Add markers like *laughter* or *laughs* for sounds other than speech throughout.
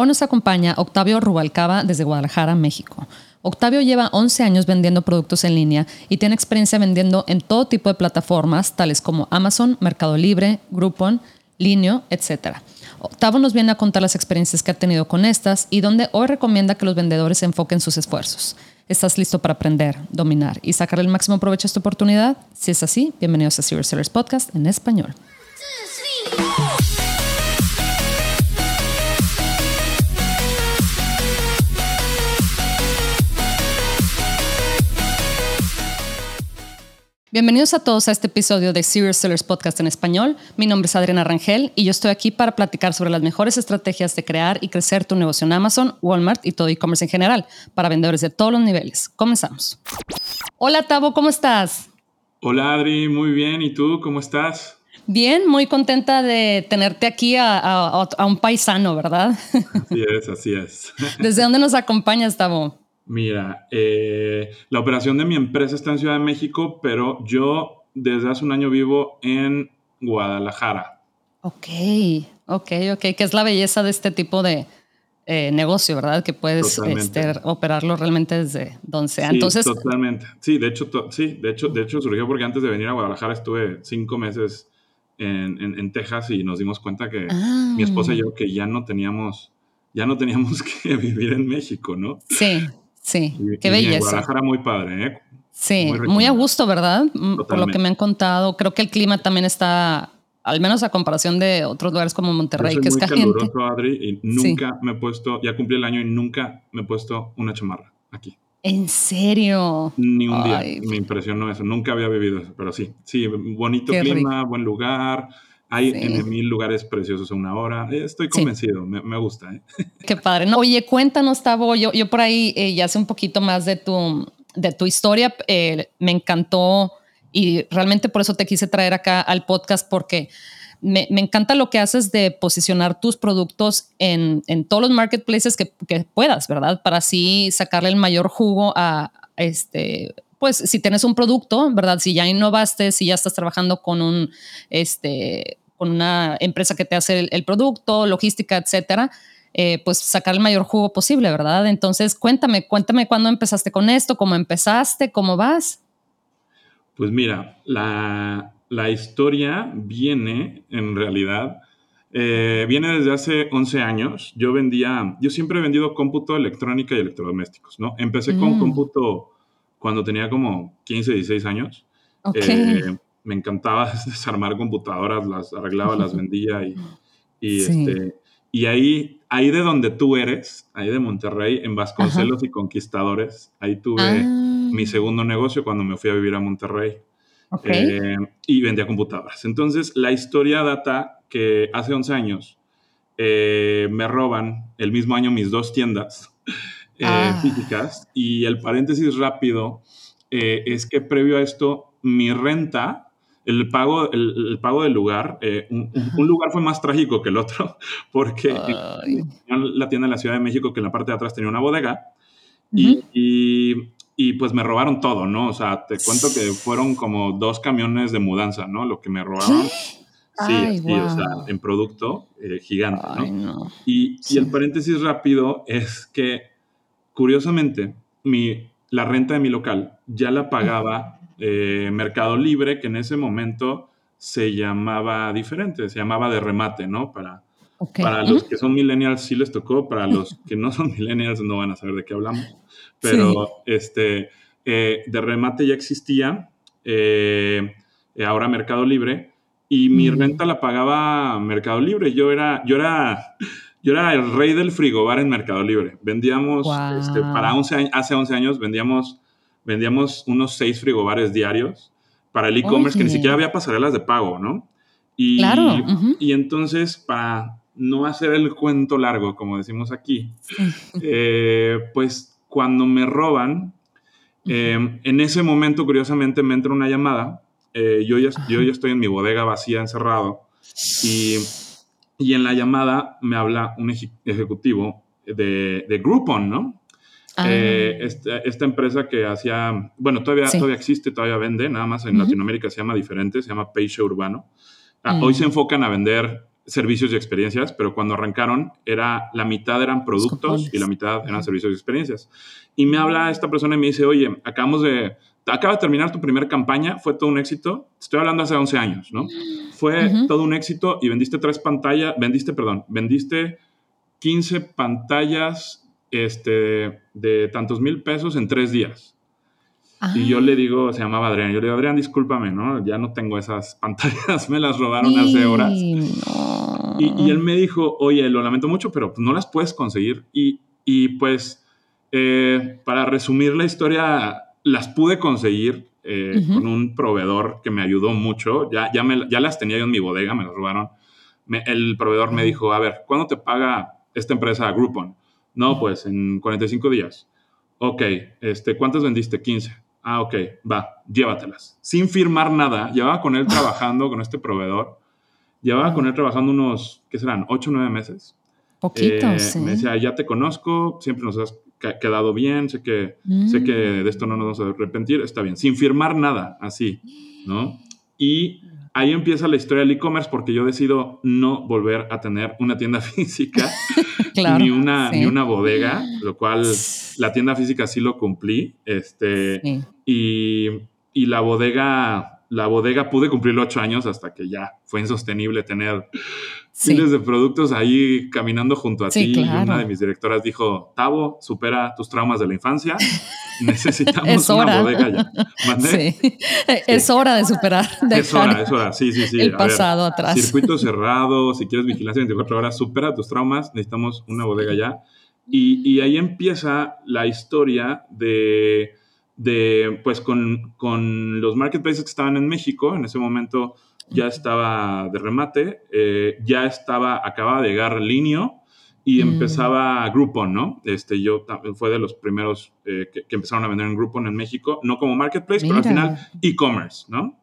Hoy nos acompaña Octavio Rubalcaba desde Guadalajara, México. Octavio lleva 11 años vendiendo productos en línea y tiene experiencia vendiendo en todo tipo de plataformas, tales como Amazon, Mercado Libre, Groupon, Linio, etc. Octavio nos viene a contar las experiencias que ha tenido con estas y donde hoy recomienda que los vendedores enfoquen sus esfuerzos. ¿Estás listo para aprender, dominar y sacar el máximo provecho a esta oportunidad? Si es así, bienvenidos a Serious Sellers Podcast en español. Bienvenidos a todos a este episodio de Serious Sellers Podcast en español. Mi nombre es Adriana Rangel y yo estoy aquí para platicar sobre las mejores estrategias de crear y crecer tu negocio en Amazon, Walmart y todo e-commerce en general para vendedores de todos los niveles. Comenzamos. Hola Tavo, ¿cómo estás? Hola Adri, muy bien. ¿Y tú cómo estás? Bien, muy contenta de tenerte aquí a, a un paisano, ¿verdad? Así es, así es. *laughs* ¿Desde dónde nos acompañas, Tavo? Mira, eh, la operación de mi empresa está en Ciudad de México, pero yo desde hace un año vivo en Guadalajara. Ok, ok, ok, que es la belleza de este tipo de eh, negocio, ¿verdad? Que puedes este, operarlo realmente desde donde sea. Sí, Entonces, totalmente. Sí, de hecho, sí, de hecho, de hecho surgió porque antes de venir a Guadalajara estuve cinco meses en, Texas y nos dimos cuenta que mi esposa y yo que ya no teníamos, ya no teníamos *laughs* que vivir en México, ¿no? Sí. Sí, qué belleza. Guadalajara muy padre, ¿eh? Sí, muy, a gusto, ¿verdad? Por lo que me han contado. Creo que el clima también está, al menos a comparación de otros lugares como Monterrey, que es caliente. Adri, y nunca me he puesto, ya cumplí el año y nunca me he puesto una chamarra aquí. ¿En serio? Ni un día. Me impresionó eso. Nunca había vivido eso, pero sí. Sí, bonito clima, buen lugar hay en mil lugares preciosos a una hora. Eh, estoy convencido, me, gusta. ¿eh? *laughs* Qué padre. No, oye, cuéntanos, Tavo, yo, yo por ahí eh, ya sé un poquito más de tu, de tu historia. me encantó y realmente por eso te quise traer acá al podcast porque me, me encanta lo que haces de posicionar tus productos en, en todos los marketplaces que, que, puedas, ¿verdad? Para así sacarle el mayor jugo a este pues si tienes un producto, ¿verdad? Si ya innovaste, si ya estás trabajando con un, este, con una empresa que te hace el, producto, logística, etcétera, eh, pues sacar el mayor jugo posible, ¿verdad? Entonces, cuéntame, cuéntame cuándo empezaste con esto, cómo empezaste, cómo vas. Pues mira, la, historia viene, en realidad, eh, viene desde hace 11 años. Yo vendía, yo siempre he vendido cómputo, electrónica y electrodomésticos, ¿no? Empecé con mm. cómputo cuando tenía como 15, 16 años. Eh, me encantaba *laughs* desarmar computadoras, las arreglaba, las vendía y, y, este, y ahí, ahí de donde tú eres, ahí de Monterrey, en Vasconcelos y Conquistadores, ahí tuve ah. mi segundo negocio cuando me fui a vivir a Monterrey. Eh, y vendía computadoras. Entonces, la historia data que hace 11 años eh, me roban el mismo año mis dos tiendas eh, ah. físicas. Y el paréntesis rápido eh, es que previo a esto, mi renta, el pago, el, pago del lugar, eh, un, lugar fue más trágico que el otro, *laughs* porque la tienda en la Ciudad de México, que en la parte de atrás tenía una bodega, y, y, pues me robaron todo, ¿no? O sea, te cuento que fueron como dos camiones de mudanza, ¿no? Lo que me robaron. Sí, o sea, en producto gigante, ¿no? Y, y, el paréntesis rápido es que Curiosamente, mi, la renta de mi local ya la pagaba eh, Mercado Libre, que en ese momento se llamaba diferente, se llamaba de remate, ¿no? Para, para los que son millennials sí les tocó, para los que no son *laughs* millennials no van a saber de qué hablamos. Pero este, eh, de remate ya existía, eh, ahora Mercado Libre, y mi mm. renta la pagaba Mercado Libre. Yo era, yo era yo era el rey del frigobar en Mercado Libre. Vendíamos, este, para 11 hace 11 años, vendíamos, vendíamos unos 6 frigobares diarios para el e-commerce, que ni siquiera había pasarelas de pago, ¿no? Y, claro. y entonces, para no hacer el cuento largo, como decimos aquí, eh, pues cuando me roban, em, en ese momento, curiosamente, me entra una llamada. Eh, yo, ya, yo ya estoy en mi bodega vacía, encerrado, y y en la llamada me habla un ejecutivo de, de Groupon, ¿no? Eh, esta, empresa que hacía, bueno, todavía, todavía existe, todavía vende, nada más en Latinoamérica se llama diferente, se llama Peixe Urbano. Ah, hoy mm. se enfocan a vender servicios y experiencias, pero cuando arrancaron era la mitad eran productos y la mitad eran servicios y experiencias. Y me habla esta persona y me dice, oye, acabamos de, acaba de terminar tu primera campaña, fue todo un éxito. Estoy hablando hace 11 años, ¿no? Fue todo un éxito y vendiste tres pantallas, vendiste, perdón, vendiste 15 pantallas este, de tantos mil pesos en tres días. Y yo le digo, se llamaba Adrián, yo le digo, Adrián, discúlpame, ¿no? Ya no tengo esas *laughs* pantallas, me las robaron hace horas. Y, él me dijo, oye, lo lamento mucho, pero no las puedes conseguir. Y, y pues, eh, para resumir la historia, las pude conseguir eh, con un proveedor que me ayudó mucho. Ya, ya, me, ya las tenía yo en mi bodega, me las robaron. el proveedor me dijo, a ver, ¿cuándo te paga esta empresa Groupon? No, pues en 45 días. Ok, este, ¿cuántas vendiste? 15. Ah, ok, va, llévatelas. Sin firmar nada, llevaba con él trabajando, con este proveedor, llevaba con él trabajando unos, ¿qué serán? ¿8 o 9 meses? Poquitos, eh, Me decía, ya te conozco, siempre nos has quedado bien, sé que, sé que mm. de esto no nos vamos a arrepentir, está bien, sin firmar nada, así, ¿no? Y ahí empieza la historia del e-commerce porque yo decido no volver a tener una tienda *laughs* física *laughs* ni, una, ni una bodega, lo cual la tienda física sí lo cumplí. Este, y, y, la bodega, la bodega pude cumplir ocho años hasta que ya fue insostenible tener miles de productos ahí caminando junto a ti. Y una de mis directoras dijo, Tavo, supera tus traumas de la infancia. *laughs* Necesitamos una bodega ya. Sí. Es hora de superar. es hora, es hora. Sí, sí, sí. El pasado atrás. Circuito *laughs* cerrado, si quieres vigilancia 24 horas, supera tus traumas. Necesitamos una bodega ya. Y, y ahí empieza la historia de, de pues, con, con los marketplaces que estaban en México. En ese momento ya estaba de remate, eh, ya estaba, acababa de llegar Linio y mm. empezaba Groupon, ¿no? Este, yo fue de los primeros eh, que, empezaron a vender en Groupon en México, no como marketplace, pero al final e-commerce, ¿no?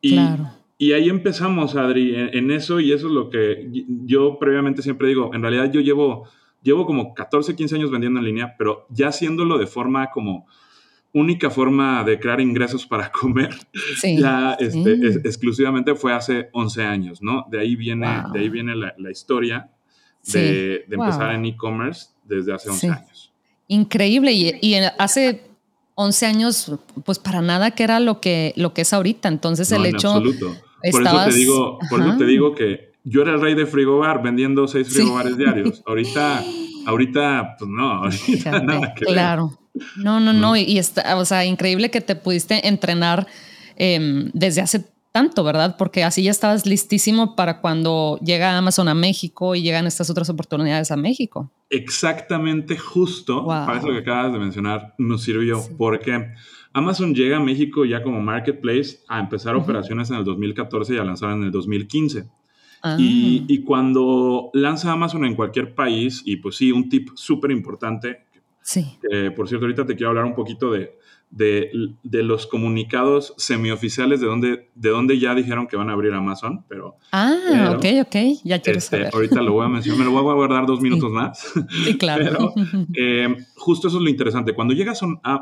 Y, claro. y ahí empezamos, Adri, en, en, eso y eso es lo que yo previamente siempre digo, en realidad yo llevo, llevo como 14, 15 años vendiendo en línea, pero ya haciéndolo de forma como única forma de crear ingresos para *laughs* comer ya este, exclusivamente fue hace 11 años, ¿no? De ahí viene, de ahí viene la, historia de, empezar en e-commerce desde hace 11 años. Increíble. Y, hace 11 años, pues para nada que era lo que, lo que es ahorita. Entonces el hecho... Absoluto. Por, eso te digo, por eso te digo que yo era el rey de frigobar vendiendo seis frigobares diarios. Ahorita, ahorita, pues no, ahorita *laughs* nada que Claro. No, no, no. Y, está, o sea, increíble que te pudiste entrenar em, desde hace tanto, ¿verdad? Porque así ya estabas listísimo para cuando llega Amazon a México y llegan estas otras oportunidades a México. Exactamente, justo para eso que acabas de mencionar, nos sirvió porque Amazon llega a México ya como marketplace a empezar operaciones en el 2014 y a lanzar en el 2015. Ah. Y, y, cuando lanza Amazon en cualquier país, y pues sí, un tip súper importante, Sí. por cierto, ahorita te quiero hablar un poquito de, de, los comunicados semioficiales de donde, de donde ya dijeron que van a abrir Amazon, pero... Ah, ok, ok, ya quiero este, saber. Ahorita lo voy a mencionar, me lo voy a guardar dos minutos más. Sí, claro. pero eh, justo eso es lo interesante. Cuando llega,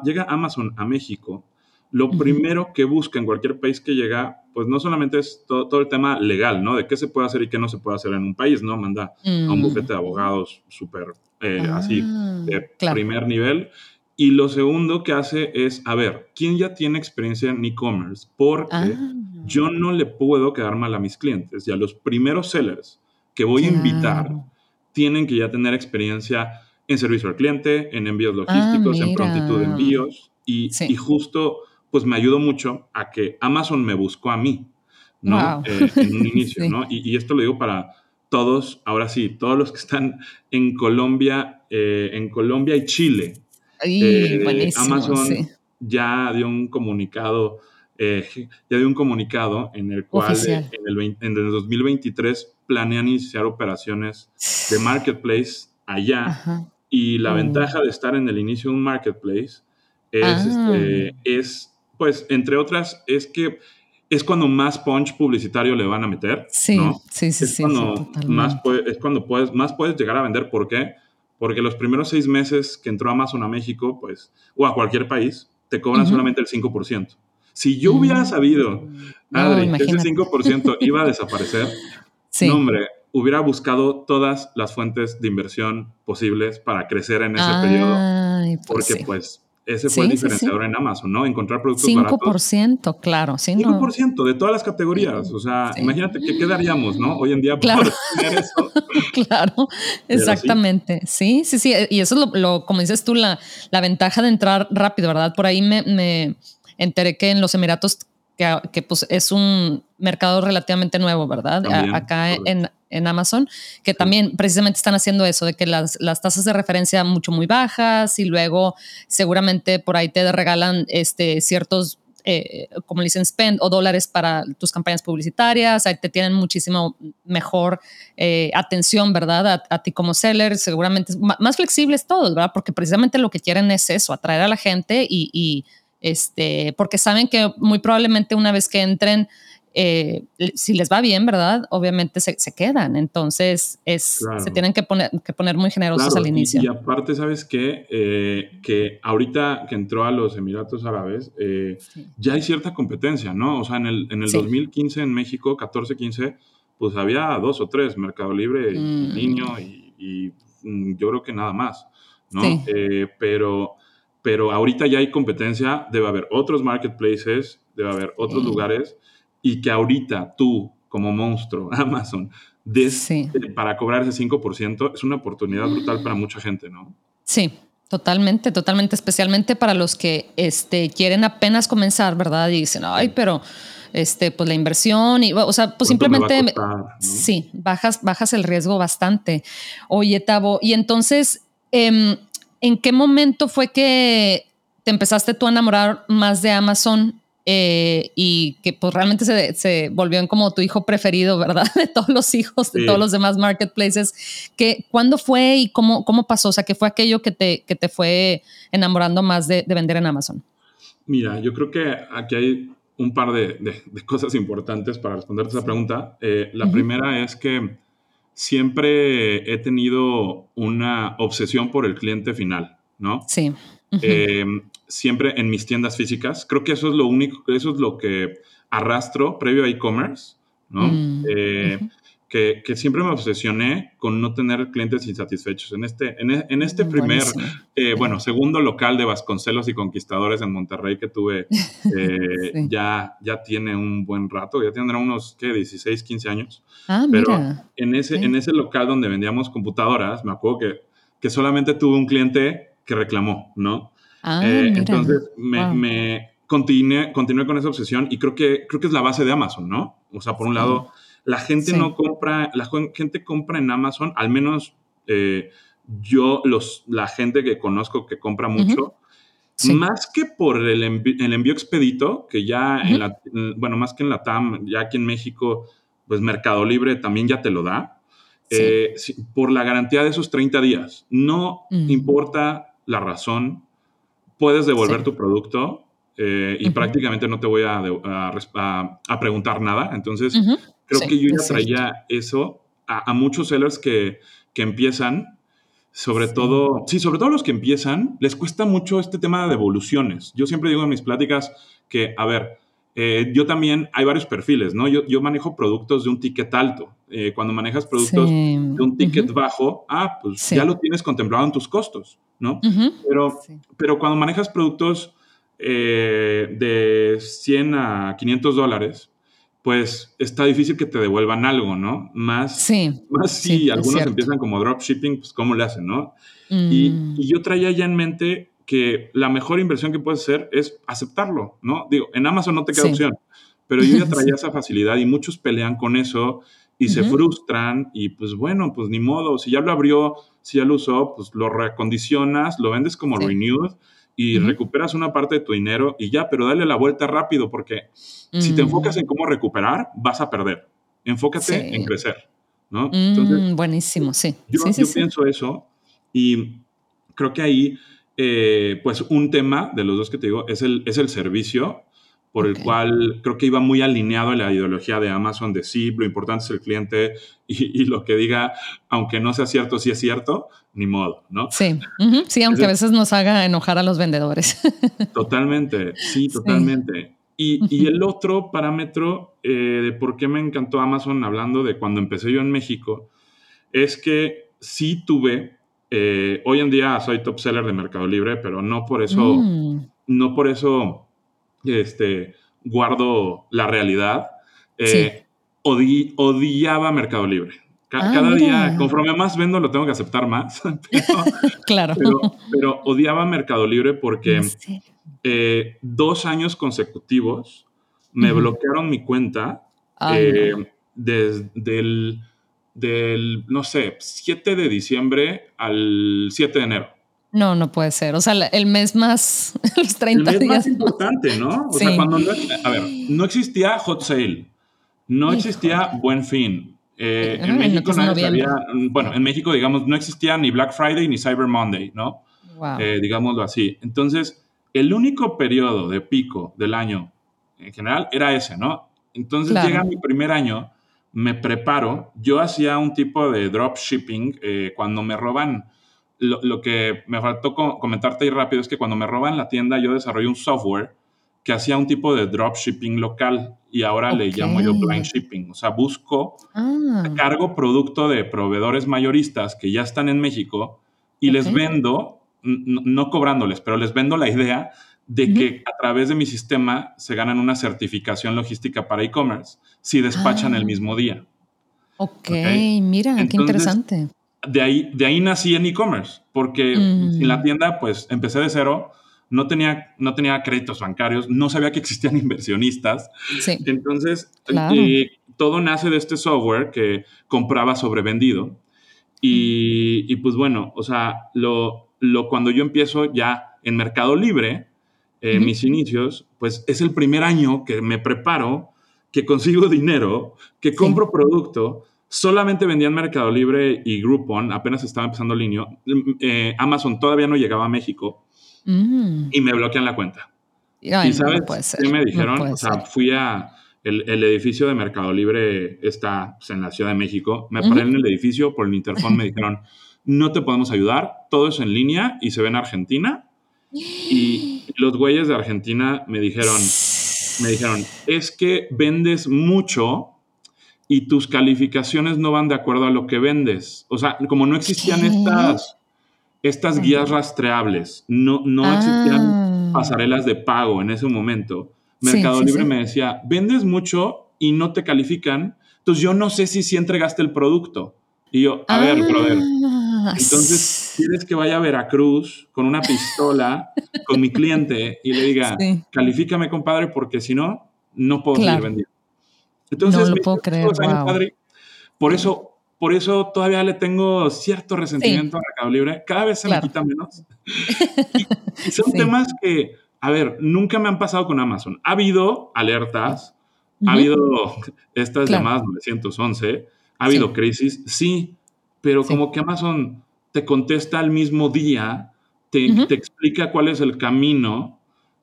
llega Amazon a México, lo primero que busca en cualquier país que llega, pues no solamente es todo, el tema legal, ¿no? De qué se puede hacer y qué no se puede hacer en un país, ¿no? Manda a un mm. bufete de abogados súper eh, así ah, de primer nivel. Y lo segundo que hace es, a ver, ¿quién ya tiene experiencia en e-commerce? Porque ah. yo no le puedo quedar mal a mis clientes. Ya los primeros sellers que voy a invitar tienen que ya tener experiencia en servicio al cliente, en envíos logísticos, en prontitud de envíos. Y, y justo pues me ayudó mucho a que Amazon me buscó a mí, ¿no? Eh, en un *laughs* inicio, ¿no? Y, esto lo digo para todos, ahora sí, todos los que están en Colombia, eh, en Colombia y Chile. Eh, Amazon ya dio un comunicado, ya dio un comunicado en el cual en el, en el 2023 planean iniciar operaciones de marketplace allá. Y la mm. ventaja de estar en el inicio de un marketplace es, ah. este, es pues, entre otras, es que es cuando más punch publicitario le van a meter. Sí, ¿no? sí, sí. Es cuando, más, es cuando puedes, más puedes llegar a vender. ¿Por qué? Porque los primeros seis meses que entró Amazon a México, pues, o a cualquier país, te cobran solamente el 5%. Si yo hubiera mm. sabido, Adri, que ese 5% *laughs* iba a desaparecer, no, hombre, hubiera buscado todas las fuentes de inversión posibles para crecer en ese periodo. Pues porque pues ese fue el diferenciador en Amazon, ¿no? Encontrar productos 5%, baratos. 5%, claro. Sí, 5% de todas las categorías. O sea, imagínate que quedaríamos, ¿no? Hoy en día claro. tener eso. *laughs* claro, exactamente. Sí. sí, sí, Y eso es lo, como dices tú, la, la, ventaja de entrar rápido, ¿verdad? Por ahí me, me enteré que en los Emiratos que, pues es un mercado relativamente nuevo, ¿verdad? acá en, en, Amazon, que también precisamente están haciendo eso, de que las, las, tasas de referencia mucho muy bajas y luego seguramente por ahí te regalan este, ciertos, eh, como dicen, spend o dólares para tus campañas publicitarias, ahí te tienen muchísimo mejor eh, atención, ¿verdad? A, ti como seller, seguramente más flexibles todos, ¿verdad? Porque precisamente lo que quieren es eso, atraer a la gente y este, porque saben que muy probablemente una vez que entren, eh, si les va bien, ¿verdad? Obviamente se, quedan. Entonces, es, se tienen que poner, que poner muy generosos al inicio. Y, aparte, ¿sabes qué? Eh, que ahorita que entró a los Emiratos Árabes, eh, ya hay cierta competencia, ¿no? O sea, en el, en el 2015 en México, 14-15, pues había dos o tres, Mercado Libre, mm. Niño y, y, mm, yo creo que nada más, ¿no? pero pero ahorita ya hay competencia, debe haber otros marketplaces, debe haber otros lugares, y que ahorita tú, como monstruo, *laughs* Amazon, des, eh, para cobrar ese 5%, es una oportunidad brutal para mucha gente, ¿no? Sí, totalmente, totalmente, especialmente para los que este, quieren apenas comenzar, ¿verdad? Y dicen, ay, pero este, pues la inversión y, o sea, pues simplemente, sí, bajas, bajas el riesgo bastante. Oye, Tavo, y entonces, eh, ¿En qué momento fue que te empezaste tú a enamorar más de Amazon eh, y que pues realmente se, volvió en como tu hijo preferido, ¿verdad? *laughs* De todos los hijos, de todos los demás marketplaces. ¿Qué, ¿Cuándo fue y cómo, cómo pasó? O sea, ¿qué fue aquello que te, que te fue enamorando más de, vender en Amazon? Mira, yo creo que aquí hay un par de, cosas importantes para responder esa pregunta. Eh, la primera es que siempre he tenido una obsesión por el cliente final, ¿no? Sí. Eh, siempre en mis tiendas físicas. Creo que eso es lo único, eso es lo que arrastro previo a e-commerce, ¿no? Mm, eh, que, siempre me obsesioné con no tener clientes insatisfechos. En este, en, e, este primer, eh, bueno, segundo local de Vasconcelos y Conquistadores en Monterrey que tuve, *laughs* eh, ya, ya tiene un buen rato, ya tendrá unos, ¿qué? 16, 15 años. Ah, Pero En, ese, en ese local donde vendíamos computadoras, me acuerdo que, que solamente tuve un cliente que reclamó, ¿no? Ah, eh, entonces me, me continué, continué, con esa obsesión y creo que, creo que es la base de Amazon, ¿no? O sea, por un lado la gente no compra, la gente compra en Amazon, al menos eh, yo, los, la gente que conozco que compra mucho, más que por el, envío expedito, que ya en la, bueno, más que en la TAM, ya aquí en México, pues Mercado Libre también ya te lo da, eh, por la garantía de esos 30 días. No importa la razón, puedes devolver tu producto eh, y prácticamente no te voy a, a, preguntar nada. Entonces, Creo que yo ya traía eso a, muchos sellers que, que empiezan, sobre todo, sí, sobre todo los que empiezan, les cuesta mucho este tema de devoluciones. Yo siempre digo en mis pláticas que, a ver, eh, yo también hay varios perfiles, ¿no? Yo, yo manejo productos de un ticket alto. Eh, cuando manejas productos de un ticket bajo, ah, pues ya lo tienes contemplado en tus costos, ¿no? pero, pero cuando manejas productos eh, de 100 a 500 dólares, pues está difícil que te devuelvan algo, ¿no? Más, sí, más si algunos empiezan como dropshipping, pues cómo le hacen, ¿no? Y, mm. yo traía ya en mente que la mejor inversión que puedes hacer es aceptarlo, ¿no? Digo, en Amazon no te queda opción, pero yo ya *laughs* traía esa facilidad y muchos pelean con eso y se frustran y pues bueno, pues ni modo, si ya lo abrió, si ya lo usó, pues lo recondicionas, lo vendes como renewed y recuperas una parte de tu dinero y ya, pero dale la vuelta rápido porque si te enfocas en cómo recuperar, vas a perder. Enfócate en crecer, ¿no? Mm, buenísimo, sí. Yo, pienso eso y creo que ahí, eh, pues un tema de los dos que te digo es el, es el servicio por el cual creo que iba muy alineado a la ideología de Amazon de sí, lo importante es el cliente y, lo que diga, aunque no sea cierto, sí es cierto, ni modo, ¿no? Sí, sí, aunque a veces nos haga enojar a los vendedores. *laughs* Totalmente, sí, totalmente. Y, el otro parámetro eh, de por qué me encantó Amazon, hablando de cuando empecé yo en México, es que sí tuve, eh, hoy en día soy top seller de Mercado Libre, pero no por eso, mm. no por eso este, guardo la realidad. Eh, odiaba Mercado Libre. Ah, cada día, conforme más vendo, lo tengo que aceptar más. *laughs* *laughs* claro. Pero, odiaba Mercado Libre porque eh, dos años consecutivos me bloquearon mi cuenta eh, desde el, del, no sé, 7 de diciembre al 7 de enero. No, no puede ser. O sea, el mes más, *laughs* los 30 el mes más importante, ¿no? O sea, cuando no, a ver, no existía hot sale, no existía buen fin. Eh, en México no había, bueno, en México, digamos, no existía ni Black Friday ni Cyber Monday, ¿no? Wow. digámoslo así. Entonces, el único periodo de pico del año en general era ese, ¿no? Entonces llega mi primer año, me preparo, yo hacía un tipo de dropshipping eh, cuando me roban, lo, que me faltó comentarte ahí rápido es que cuando me roban la tienda yo desarrollé un software que hacía un tipo de dropshipping local y ahora le llamo yo blind shipping, o sea, busco, ah. cargo producto de proveedores mayoristas que ya están en México y les vendo no, cobrándoles, pero les vendo la idea de que a través de mi sistema se ganan una certificación logística para e-commerce si despachan el ah. mismo día. Ok, mira, qué interesante. De ahí, de ahí nací en e-commerce, porque en la tienda pues empecé de cero, no tenía, no tenía créditos bancarios, no sabía que existían *laughs* inversionistas. Entonces, eh, todo nace de este software que compraba sobrevendido. Y, y pues bueno, o sea, lo, lo, cuando yo empiezo ya en Mercado Libre, eh, mis inicios, pues es el primer año que me preparo, que consigo *laughs* dinero, que compro producto. Solamente vendía en Mercado Libre y Groupon, apenas estaba empezando línea. Eh, Amazon todavía no llegaba a México mm. y me bloquean la cuenta. y sabes qué me dijeron, o sea, fui a el, edificio de Mercado Libre está pues, en la Ciudad de México. Me paré en el edificio por el interfón, me dijeron, no te podemos ayudar, todo es en línea y se ve en Argentina. Y los güeyes de Argentina me dijeron, me dijeron, es que vendes mucho y tus calificaciones no van de acuerdo a lo que vendes. O sea, como no existían estas, estas guías rastreables, no, no existían ah. pasarelas de pago en ese momento. Mercado Libre me decía, vendes mucho y no te califican, entonces yo no sé si sí entregaste el producto. Y yo, a ver, brother, entonces, ¿quieres que vaya a Veracruz con una pistola con mi cliente y le diga, califícame, compadre, porque si no, no puedo seguir vendiendo? Entonces, no lo puedo creer. por eso, por eso todavía le tengo cierto resentimiento a Mercado Libre. Cada vez se me quita menos. *laughs* y, son temas que, a ver, nunca me han pasado con Amazon. Ha habido alertas, ha habido estas llamadas 911, ha habido crisis, sí, pero como que Amazon te contesta al mismo día, te, explica cuál es el camino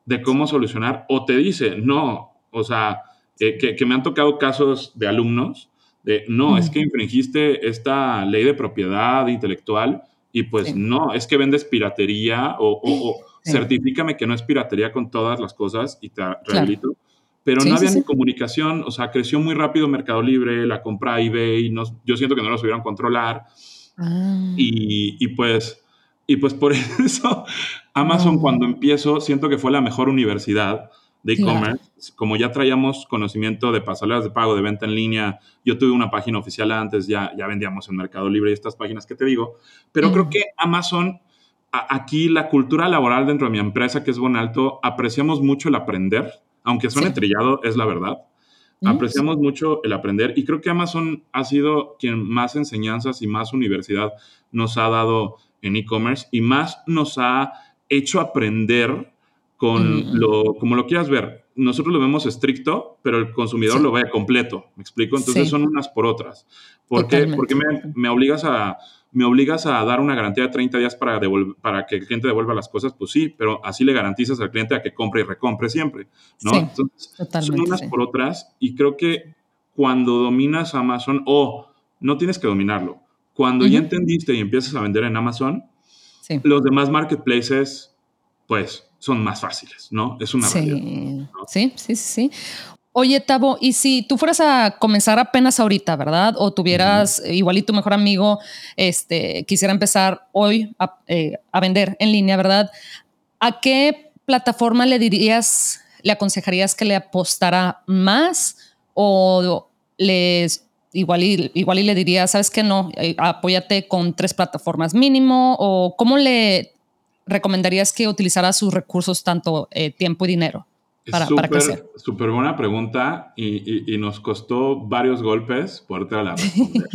de cómo solucionar, o te dice, no, o sea, eh, que, me han tocado casos de alumnos, de, no, es que infringiste esta ley de propiedad intelectual y pues no, es que vendes piratería o, certifícame que no es piratería con todas las cosas y te rehabilito. Pero no había ni comunicación, o sea, creció muy rápido Mercado Libre, la compra eBay, no, yo siento que no lo supieron controlar. Ah. Y, pues, y pues por *laughs* eso Amazon cuando empiezo siento que fue la mejor universidad de e-commerce. Como ya traíamos conocimiento de pasarelas de pago, de venta en línea, yo tuve una página oficial antes, ya, ya vendíamos en Mercado Libre y estas páginas que te digo, pero creo que Amazon, aquí la cultura laboral dentro de mi empresa, que es Bonalto, apreciamos mucho el aprender aunque suene trillado, es la verdad. Apreciamos mucho el aprender y creo que Amazon ha sido quien más enseñanzas y más universidad nos ha dado en e-commerce y más nos ha hecho aprender con lo, como lo quieras ver. Nosotros lo vemos estricto, pero el consumidor lo ve completo, ¿me explico? Entonces son unas por otras. ¿Por qué? Porque me, obligas a, me obligas a dar una garantía de 30 días para, para que el cliente devuelva las cosas, pues sí, pero así le garantizas al cliente a que compre y recompre siempre, ¿no? Entonces, son unas por otras y creo que cuando dominas Amazon, o no tienes que dominarlo, cuando ya entendiste y empiezas a vender en Amazon, los demás marketplaces, pues son más fáciles, ¿no? Es una sí. realidad. Sí, sí, sí. Oye, Tavo, y si tú fueras a comenzar apenas ahorita, ¿verdad? O tuvieras, igual y tu mejor amigo, este, quisiera empezar hoy a, eh, a vender en línea, ¿verdad? ¿A qué plataforma le dirías, le aconsejarías que le apostara más o les igual y, igual y le diría, sabes que no, eh, apóyate con tres plataformas mínimo o cómo le recomendarías que utilizara sus recursos, tanto eh, tiempo y dinero? Para, super, crecer. Súper buena pregunta y, y, nos costó varios golpes poderte la *laughs* responder.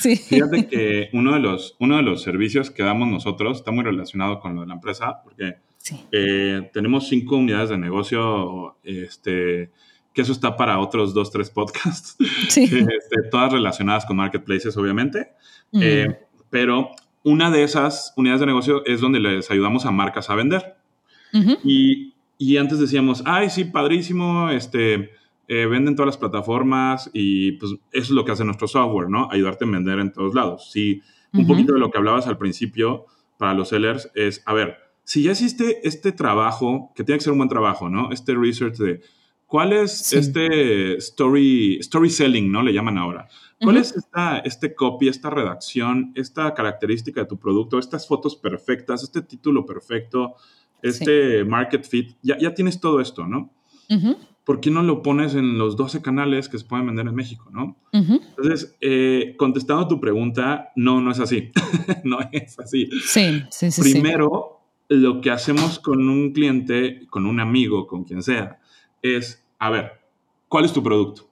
sí. Fíjate que uno de, los, uno de los servicios que damos nosotros está muy relacionado con lo de la empresa porque sí. eh, tenemos cinco unidades de negocio, este, que eso está para otros dos, tres podcasts, sí. *laughs* este, todas relacionadas con marketplaces, obviamente. Mm. Eh, pero una de esas unidades de negocio es donde les ayudamos a marcas a vender. Uh -huh. y, y, antes decíamos, ay, sí, padrísimo, este, eh, venden todas las plataformas y pues eso es lo que hace nuestro software, ¿no? Ayudarte a vender en todos lados. Sí, un uh -huh. poquito de lo que hablabas al principio para los sellers es, a ver, si ya existe este trabajo, que tiene que ser un buen trabajo, ¿no? Este research de ¿Cuál es sí. este story, story selling, no? Le llaman ahora. ¿Cuál uh -huh. es esta, este copy, esta redacción, esta característica de tu producto, estas fotos perfectas, este título perfecto, este sí. market fit? Ya, ya, tienes todo esto, ¿no? Uh -huh. ¿Por qué no lo pones en los 12 canales que se pueden vender en México, no? Uh -huh. Entonces, eh, contestando a tu pregunta, no, no es así. *laughs* no es así. Sí, sí, sí. Primero, sí. lo que hacemos con un cliente, con un amigo, con quien sea, es, a ver, ¿cuál es tu producto?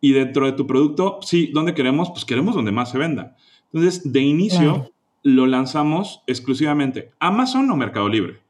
Y dentro de tu producto, sí, ¿dónde queremos? Pues queremos donde más se venda. Entonces, de inicio, lo lanzamos exclusivamente Amazon o Mercado Libre.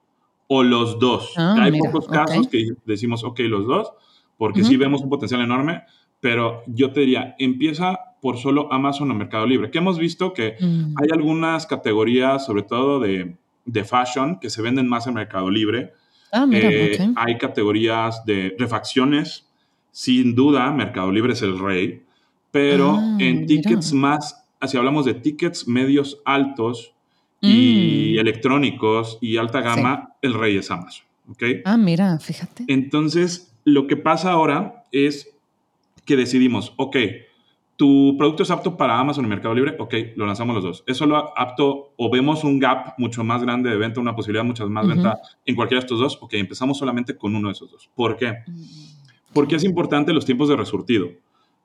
O los dos. Ah, Hay mira, pocos casos okay. que decimos, ok, los dos, porque uh -huh. sí vemos un potencial enorme, pero yo te diría, empieza por solo Amazon o Mercado Libre. Que hemos visto que uh Mm. -huh. hay algunas categorías, sobre todo de, de fashion, que se venden más en Mercado Libre Ah, mira, eh, okay. Hay categorías de refacciones. Sin duda, Mercado Libre es el rey. Pero ah, en tickets mira. más, si hablamos de tickets medios altos y Mm. electrónicos y alta gama, sí. el rey es Amazon. ¿okay? Ah, mira, fíjate. Entonces, lo que pasa ahora es que decidimos, ok, tu producto es apto para Amazon y Mercado Libre, ok, lo lanzamos los dos. Es solo apto o vemos un gap mucho más grande de venta, una posibilidad mucho más uh -huh. venta en cualquiera de estos dos, ok, empezamos solamente con uno de esos dos. ¿Por qué? Mm. Porque es importante los tiempos de resurtido.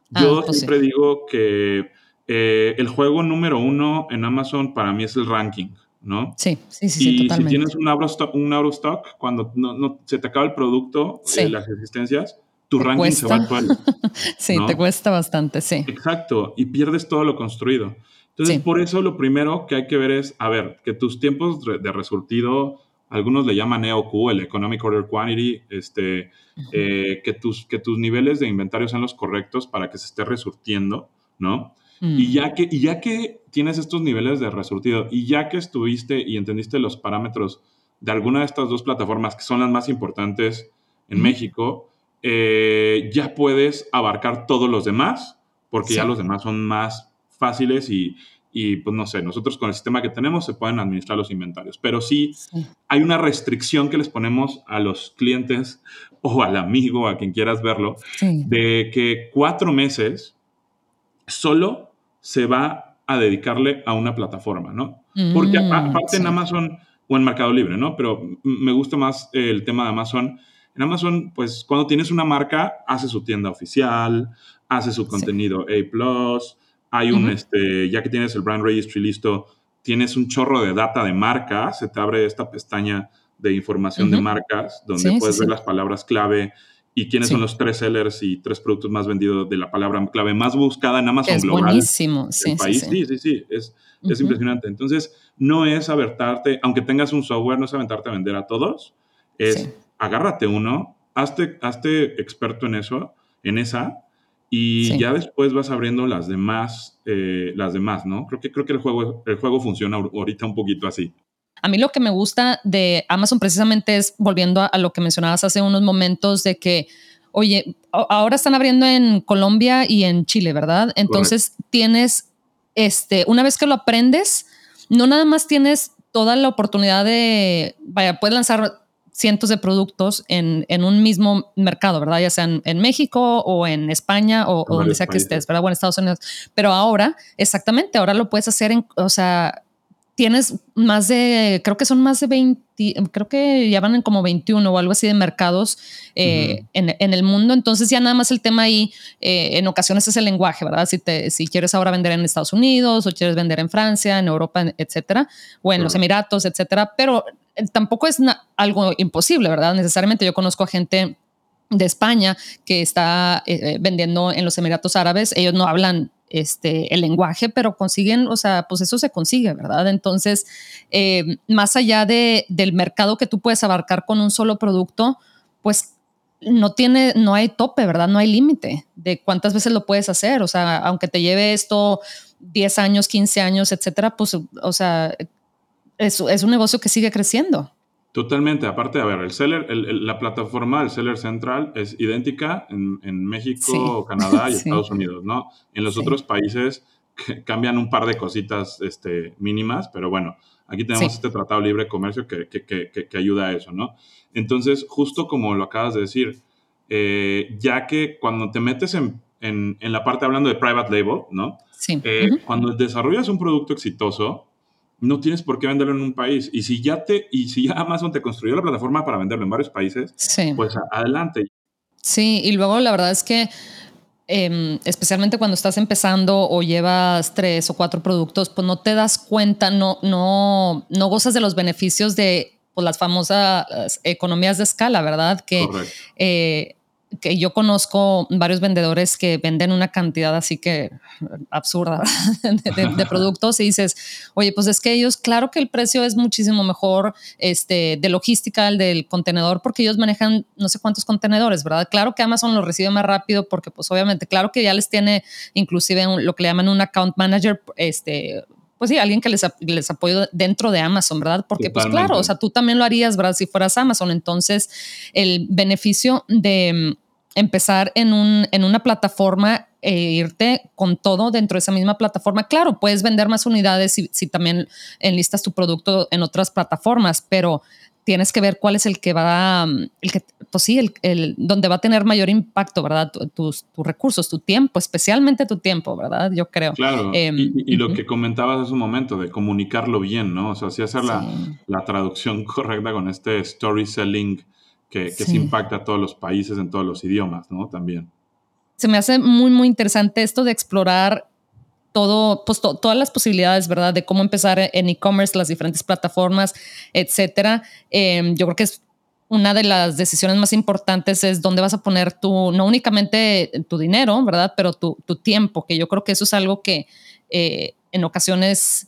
Yo ah, pues siempre sí. digo que eh, el juego número uno en Amazon para mí es el ranking, ¿no? Sí, sí, sí, y sí totalmente. si tienes un out of stock, un cuando no, no, se te acaba el producto, sí. eh, las existencias, tu ranking cuesta. se va al suelo. *laughs* sí, ¿no? te cuesta bastante, sí. Exacto, y pierdes todo lo construido. Entonces, sí. por eso lo primero que hay que ver es, a ver, que tus tiempos de resurtido, algunos le llaman EOQ, el Economic Order Quantity, este, uh -huh. eh, que, tus, que tus niveles de inventario sean los correctos para que se esté resurtiendo, ¿no? Mm. Y, ya que, y ya que tienes estos niveles de resurtido y ya que estuviste y entendiste los parámetros de alguna de estas dos plataformas que son las más importantes en mm. México, eh, ya puedes abarcar todos los demás, porque sí. ya los demás son más fáciles y, y, pues no sé, nosotros con el sistema que tenemos se pueden administrar los inventarios, pero sí, sí, hay una restricción que les ponemos a los clientes o al amigo, a quien quieras verlo, sí. de que cuatro meses solo se va a dedicarle a una plataforma, ¿no? Porque Mm, aparte en Amazon o en Mercado Libre, ¿no? Pero me gusta más el tema de Amazon. En Amazon, pues cuando tienes una marca, hace su tienda oficial, hace su contenido sí. A+, hay un, uh -huh. este, ya que tienes el brand registry listo, tienes un chorro de data de marca, se te abre esta pestaña de información uh -huh. de marcas, donde sí, puedes sí, ver sí. las palabras clave y quiénes son los tres sellers y tres productos más vendidos de la palabra clave más buscada en Amazon es global. buenísimo, sí, el país. Sí, sí, sí, es, uh -huh. es impresionante. Entonces, no es aventarte, aunque tengas un software, no es aventarte a vender a todos, es agárrate uno, hazte, hazte experto en eso, en esa, y sí. ya después vas abriendo las demás, eh, las demás, ¿no? Creo que, creo que el, juego, el juego funciona ahorita un poquito así. A mí lo que me gusta de Amazon precisamente es, volviendo a, a lo que mencionabas hace unos momentos, de que, oye, ahora están abriendo en Colombia y en Chile, ¿verdad? Entonces Correcto. tienes, este, una vez que lo aprendes, no nada más tienes toda la oportunidad de, vaya, puedes lanzar cientos de productos en, en, un mismo mercado, ¿verdad? Ya sea en, México o en España o, donde sea que estés, ¿verdad? O en Estados Unidos. Pero ahora, exactamente, ahora lo puedes hacer en, o sea, tienes más de, creo que son más de 20, creo que ya van en como 21 o algo así de mercados eh, en, en, el mundo. Entonces ya nada más el tema ahí, eh, en ocasiones es el lenguaje, ¿verdad? Si, te, si quieres ahora vender en Estados Unidos o quieres vender en Francia, en Europa, etcétera, o en los Emiratos, etcétera, pero tampoco es algo imposible, ¿verdad? Necesariamente yo conozco a gente de España que está vendiendo en los Emiratos Árabes, ellos no hablan este, el lenguaje, pero consiguen, o sea, pues eso se consigue, ¿verdad? Entonces, eh, más allá de, del mercado que tú puedes abarcar con un solo producto, pues no tiene, no hay tope, ¿verdad? No hay límite de cuántas veces lo puedes hacer. O sea, aunque te lleve esto 10 años, 15 años, etcétera, pues, o sea, es, es un negocio que sigue creciendo. Totalmente, aparte, a ver, el seller, la plataforma del seller central es idéntica en, México, *laughs* Canadá y Estados Unidos, ¿no? En los otros países cambian un par de cositas este, mínimas, pero bueno, aquí tenemos este tratado libre de comercio que, que, ayuda a eso, ¿no? Entonces, justo como lo acabas de decir, eh, ya que cuando te metes en, en, la parte hablando de private label, ¿no? Sí. Eh, cuando desarrollas un producto exitoso, no tienes por qué venderlo en un país. Y si ya te, y si ya Amazon te construyó la plataforma para venderlo en varios países, pues adelante. Sí, y luego la verdad es que em, especialmente cuando estás empezando o llevas tres o cuatro productos, pues no te das cuenta, no, no, no gozas de los beneficios de pues, las famosas economías de escala, ¿verdad? Que que yo conozco varios vendedores que venden una cantidad así que absurda *laughs* de, productos y dices, oye, pues es que ellos, claro que el precio es muchísimo mejor este, de logística, el del contenedor, porque ellos manejan no sé cuántos contenedores, ¿verdad? Claro que Amazon lo recibe más rápido porque pues obviamente, claro que ya les tiene inclusive lo que le llaman un account manager, este, pues sí, alguien que les, les apoye dentro de Amazon, ¿verdad? Porque pues claro, o sea, tú también lo harías, ¿verdad? Si fueras Amazon. Entonces, el beneficio de mm, empezar en, un, en una plataforma e irte con todo dentro de esa misma plataforma. Claro, puedes vender más unidades si, si también enlistas tu producto en otras plataformas, pero tienes que ver cuál es el que va, mm, el que, pues sí, el, el donde va a tener mayor impacto, ¿verdad? tus, tus, recursos, tu tiempo, especialmente tu tiempo, ¿verdad? Yo creo. Claro. Em, y, lo que comentabas hace un momento, de comunicarlo bien, ¿no? O sea, sí hacer la, la, traducción *laughs* correcta con este story selling que, que se impacta a todos los países en todos los idiomas, ¿no? También. Se me hace muy, muy interesante esto de explorar todo, pues todas las posibilidades, ¿verdad? De cómo empezar en e-commerce, las diferentes plataformas, etcétera. Em, yo creo que es una de las decisiones más importantes es dónde vas a poner tu, no únicamente tu dinero, ¿verdad? Pero tu, tu tiempo, que yo creo que eso es algo que eh, en ocasiones,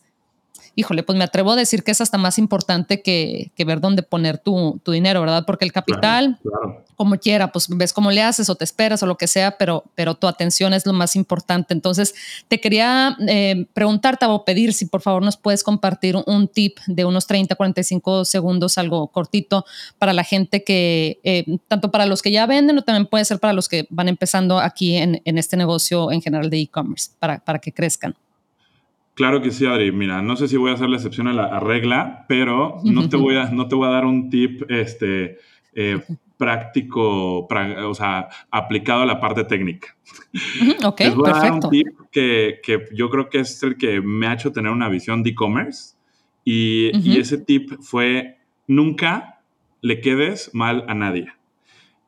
híjole, pues me atrevo a decir que es hasta más importante que, que ver dónde poner tu, tu, dinero, ¿verdad? Porque el capital, claro, como quiera, pues ves cómo le haces o te esperas o lo que sea, pero, pero tu atención es lo más importante. Entonces, te quería eh, preguntarte o pedir si por favor nos puedes compartir un tip de unos 30, 45 segundos, algo cortito, para la gente que, eh, tanto para los que ya venden o también puede ser para los que van empezando aquí en, en este negocio en general de e-commerce, para, para que crezcan. Claro que sí, Adri. Mira, no sé si voy a hacer la excepción a la regla, pero no te voy a, no te voy a dar un tip este, eh, práctico, o sea, aplicado a la parte técnica. Ok, Les voy a dar un tip que, que, yo creo que es el que me ha hecho tener una visión de e-commerce. Y, y, ese tip fue, nunca le quedes mal a nadie.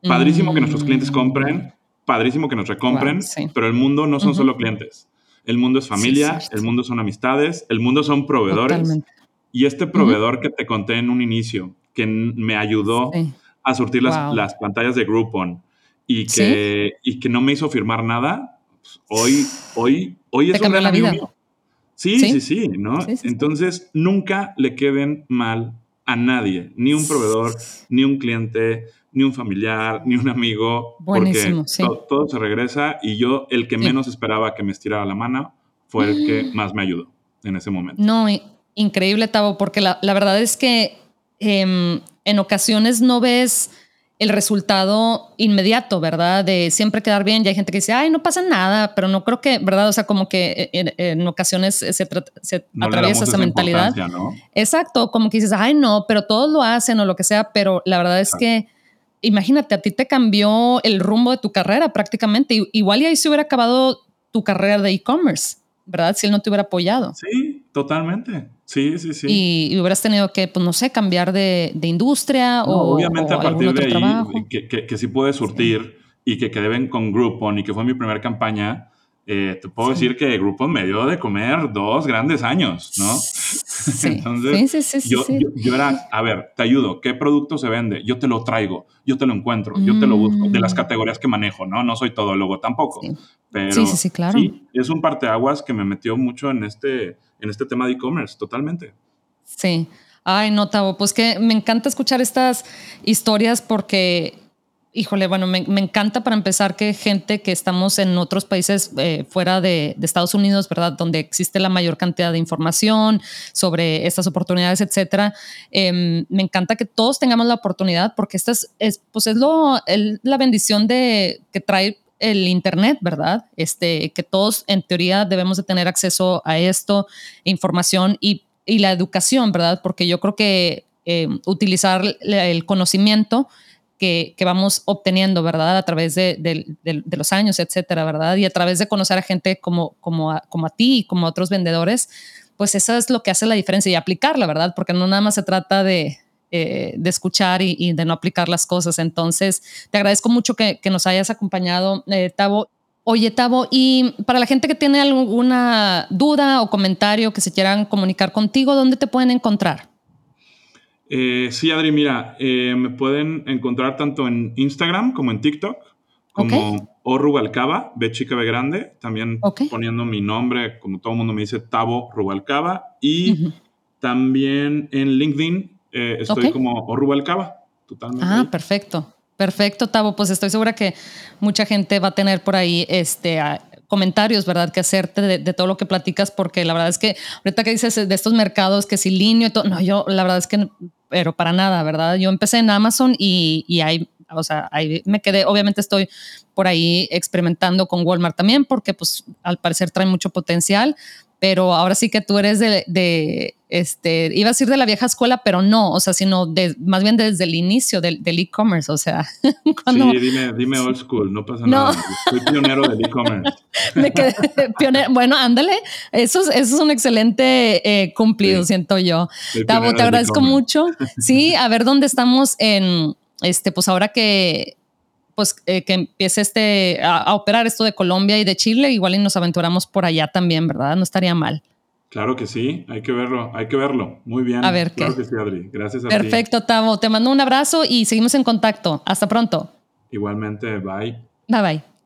Padrísimo que nuestros clientes mm. compren, padrísimo que nos recompren, pero el mundo no son solo clientes. El mundo es familia, el mundo son amistades, el mundo son proveedores. Y este proveedor que te conté en un inicio, que me ayudó a surtir las, las, pantallas de Groupon y que, y que no me hizo firmar nada, pues, hoy, hoy, hoy es un gran amigo mío. Sí, sí, sí, ¿no? Entonces, nunca le queden mal a nadie, ni un proveedor, ni un cliente, ni un familiar, ni un amigo, Buenísimo, porque todo, se regresa y yo, el que menos esperaba que me estirara la mano, fue el que mm. más me ayudó en ese momento. No, increíble, Tavo, porque la, la verdad es que em, en ocasiones no ves el resultado inmediato, ¿verdad? De siempre quedar bien. Y hay gente que dice, ay, no pasa nada, pero no creo que, ¿verdad? O sea, como que en, ocasiones se, atraviesa esa, mentalidad. Exacto, como que dices, ay, no, pero todos lo hacen o lo que sea, pero la verdad es que imagínate, a ti te cambió el rumbo de tu carrera prácticamente. Igual y ahí se hubiera acabado tu carrera de e-commerce, ¿verdad? Si él no te hubiera apoyado. Sí, totalmente. Sí, sí, sí. Y, hubieras tenido que, pues no sé, cambiar de, industria o. Obviamente, a partir de ahí, que, que, que, sí surtir y que quedé bien con Groupon y que fue mi primera campaña, eh, te puedo decir que Groupon me dio de comer dos grandes años, ¿no? Sí. *laughs* Entonces, sí, yo, yo, era, a ver, te ayudo, ¿qué producto se vende? Yo te lo traigo, yo te lo encuentro, yo te lo busco, de las mm. categorías que manejo, ¿no? No soy todólogo tampoco. Pero sí, sí, claro. Sí, es un parteaguas que me metió mucho en este, en este tema de e-commerce, totalmente. Sí. Ay, no, Tavo, pues que me encanta escuchar estas historias porque Híjole, bueno, me, encanta para empezar que gente que estamos en otros países eh, fuera de, Estados Unidos, ¿verdad? Donde existe la mayor cantidad de información sobre estas oportunidades, etcétera. Em, me encanta que todos tengamos la oportunidad porque esta es, pues es lo, la bendición de que trae el Internet, ¿verdad? Este, que todos en teoría debemos de tener acceso a esto, información y, y la educación, ¿verdad? Porque yo creo que em, utilizar el conocimiento que, vamos obteniendo, ¿verdad? A través de, los años, etcétera, ¿verdad? Y a través de conocer a gente como, como, a, como a ti y como a otros vendedores, pues eso es lo que hace la diferencia y aplicarla, ¿verdad? Porque no nada más se trata de, eh, de escuchar y, de no aplicar las cosas. Entonces, te agradezco mucho que, nos hayas acompañado, eh, Tavo. Oye, Tavo, y para la gente que tiene alguna duda o comentario que se quieran comunicar contigo, ¿dónde te pueden encontrar? Eh, sí, Adri, mira, eh, me pueden encontrar tanto en Instagram como en TikTok, como O Rubalcaba, B chica B grande, también poniendo mi nombre, como todo el mundo me dice, Tavo Rubalcaba, y también en LinkedIn eh, estoy como O Rubalcaba, totalmente. Ah, perfecto. Perfecto, Tavo. Pues estoy segura que mucha gente va a tener por ahí este, comentarios, ¿verdad? Que hacerte de, todo lo que platicas, porque la verdad es que ahorita que dices de estos mercados que si línea y todo, no, yo la verdad es que pero para nada, ¿verdad? Yo empecé en Amazon y, y ahí, o sea, ahí me quedé, obviamente estoy por ahí experimentando con Walmart también, porque pues al parecer trae mucho potencial, pero ahora sí que tú eres de, este, iba a decir de la vieja escuela, pero no, o sea, sino de, más bien desde el inicio del e-commerce, o sea. *laughs* Cuando, sí, dime, dime old school, no pasa nada. Soy pionero del e-commerce. *laughs* Me quedé *laughs* pionero. Bueno, ándale, eso es, eso es un excelente eh, cumplido, siento yo. Tavo, te agradezco mucho. Sí, a ver dónde estamos en, este, pues ahora que pues eh, que empiece este, a, operar esto de Colombia y de Chile, igual y nos aventuramos por allá también, ¿verdad? No estaría mal. Claro que sí, hay que verlo, hay que verlo. Muy bien. A ver claro qué. que sí, Adri. Gracias a Perfecto, ti. Tavo. Te mando un abrazo y seguimos en contacto. Hasta pronto. Igualmente, bye. Bye bye.